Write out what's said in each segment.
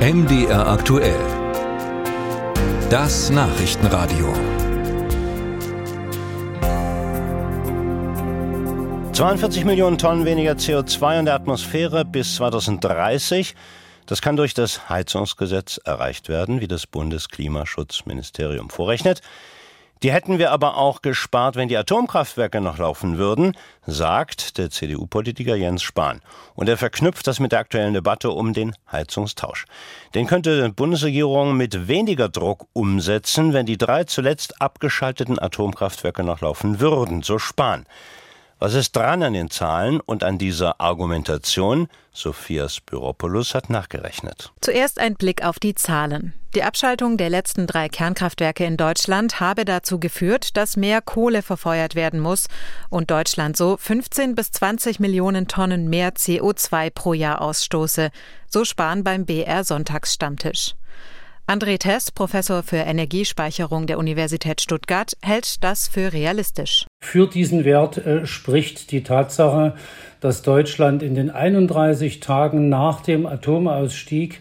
MDR aktuell. Das Nachrichtenradio. 42 Millionen Tonnen weniger CO2 in der Atmosphäre bis 2030. Das kann durch das Heizungsgesetz erreicht werden, wie das Bundesklimaschutzministerium vorrechnet. Die hätten wir aber auch gespart, wenn die Atomkraftwerke noch laufen würden, sagt der CDU-Politiker Jens Spahn. Und er verknüpft das mit der aktuellen Debatte um den Heizungstausch. Den könnte die Bundesregierung mit weniger Druck umsetzen, wenn die drei zuletzt abgeschalteten Atomkraftwerke noch laufen würden, so Spahn. Was ist dran an den Zahlen und an dieser Argumentation? Sophia Spyropoulos hat nachgerechnet. Zuerst ein Blick auf die Zahlen. Die Abschaltung der letzten drei Kernkraftwerke in Deutschland habe dazu geführt, dass mehr Kohle verfeuert werden muss und Deutschland so 15 bis 20 Millionen Tonnen mehr CO2 pro Jahr ausstoße. So sparen beim BR Sonntagsstammtisch. André Tess, Professor für Energiespeicherung der Universität Stuttgart, hält das für realistisch. Für diesen Wert äh, spricht die Tatsache, dass Deutschland in den 31 Tagen nach dem Atomausstieg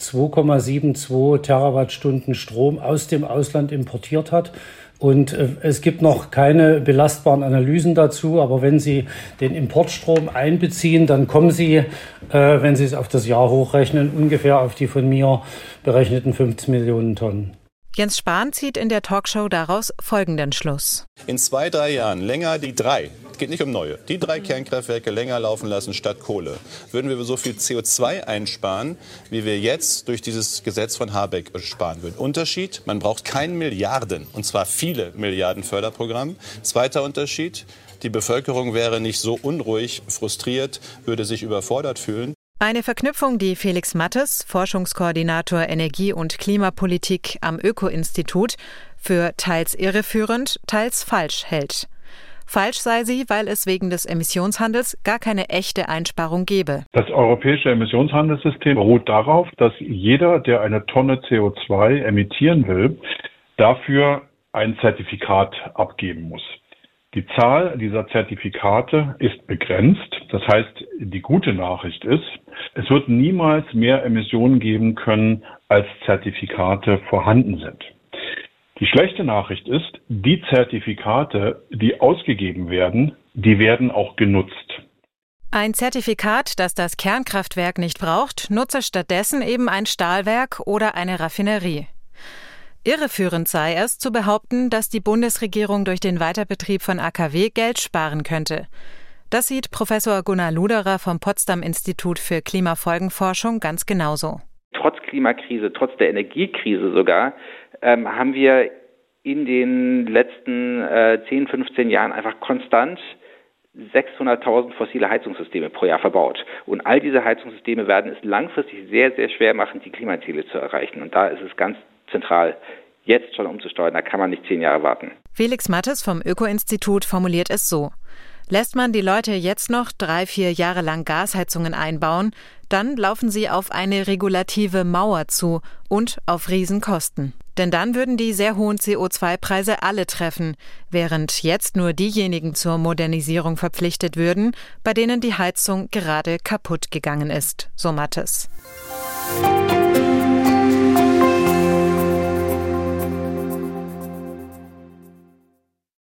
2,72 Terawattstunden Strom aus dem Ausland importiert hat. Und äh, es gibt noch keine belastbaren Analysen dazu, aber wenn Sie den Importstrom einbeziehen, dann kommen Sie, äh, wenn Sie es auf das Jahr hochrechnen, ungefähr auf die von mir berechneten 15 Millionen Tonnen. Jens Spahn zieht in der Talkshow daraus folgenden Schluss. In zwei, drei Jahren länger die drei, es geht nicht um neue, die drei Kernkraftwerke länger laufen lassen statt Kohle, würden wir so viel CO2 einsparen, wie wir jetzt durch dieses Gesetz von Habeck sparen würden. Unterschied, man braucht kein Milliarden, und zwar viele Milliarden Förderprogramm. Zweiter Unterschied, die Bevölkerung wäre nicht so unruhig, frustriert, würde sich überfordert fühlen. Eine Verknüpfung, die Felix Mattes, Forschungskoordinator Energie- und Klimapolitik am Öko-Institut, für teils irreführend, teils falsch hält. Falsch sei sie, weil es wegen des Emissionshandels gar keine echte Einsparung gebe. Das europäische Emissionshandelssystem beruht darauf, dass jeder, der eine Tonne CO2 emittieren will, dafür ein Zertifikat abgeben muss. Die Zahl dieser Zertifikate ist begrenzt. Das heißt, die gute Nachricht ist, es wird niemals mehr Emissionen geben können, als Zertifikate vorhanden sind. Die schlechte Nachricht ist, die Zertifikate, die ausgegeben werden, die werden auch genutzt. Ein Zertifikat, das das Kernkraftwerk nicht braucht, nutze stattdessen eben ein Stahlwerk oder eine Raffinerie. Irreführend sei es zu behaupten, dass die Bundesregierung durch den Weiterbetrieb von AKW Geld sparen könnte. Das sieht Professor Gunnar Luderer vom Potsdam Institut für Klimafolgenforschung ganz genauso. Trotz Klimakrise, trotz der Energiekrise sogar, ähm, haben wir in den letzten äh, 10, 15 Jahren einfach konstant 600.000 fossile Heizungssysteme pro Jahr verbaut. Und all diese Heizungssysteme werden es langfristig sehr, sehr schwer machen, die Klimaziele zu erreichen. Und da ist es ganz zentral, jetzt schon umzusteuern. Da kann man nicht zehn Jahre warten. Felix Mattes vom Öko-Institut formuliert es so. Lässt man die Leute jetzt noch drei, vier Jahre lang Gasheizungen einbauen, dann laufen sie auf eine regulative Mauer zu und auf Riesenkosten. Denn dann würden die sehr hohen CO2-Preise alle treffen, während jetzt nur diejenigen zur Modernisierung verpflichtet würden, bei denen die Heizung gerade kaputt gegangen ist, so Mattes. Musik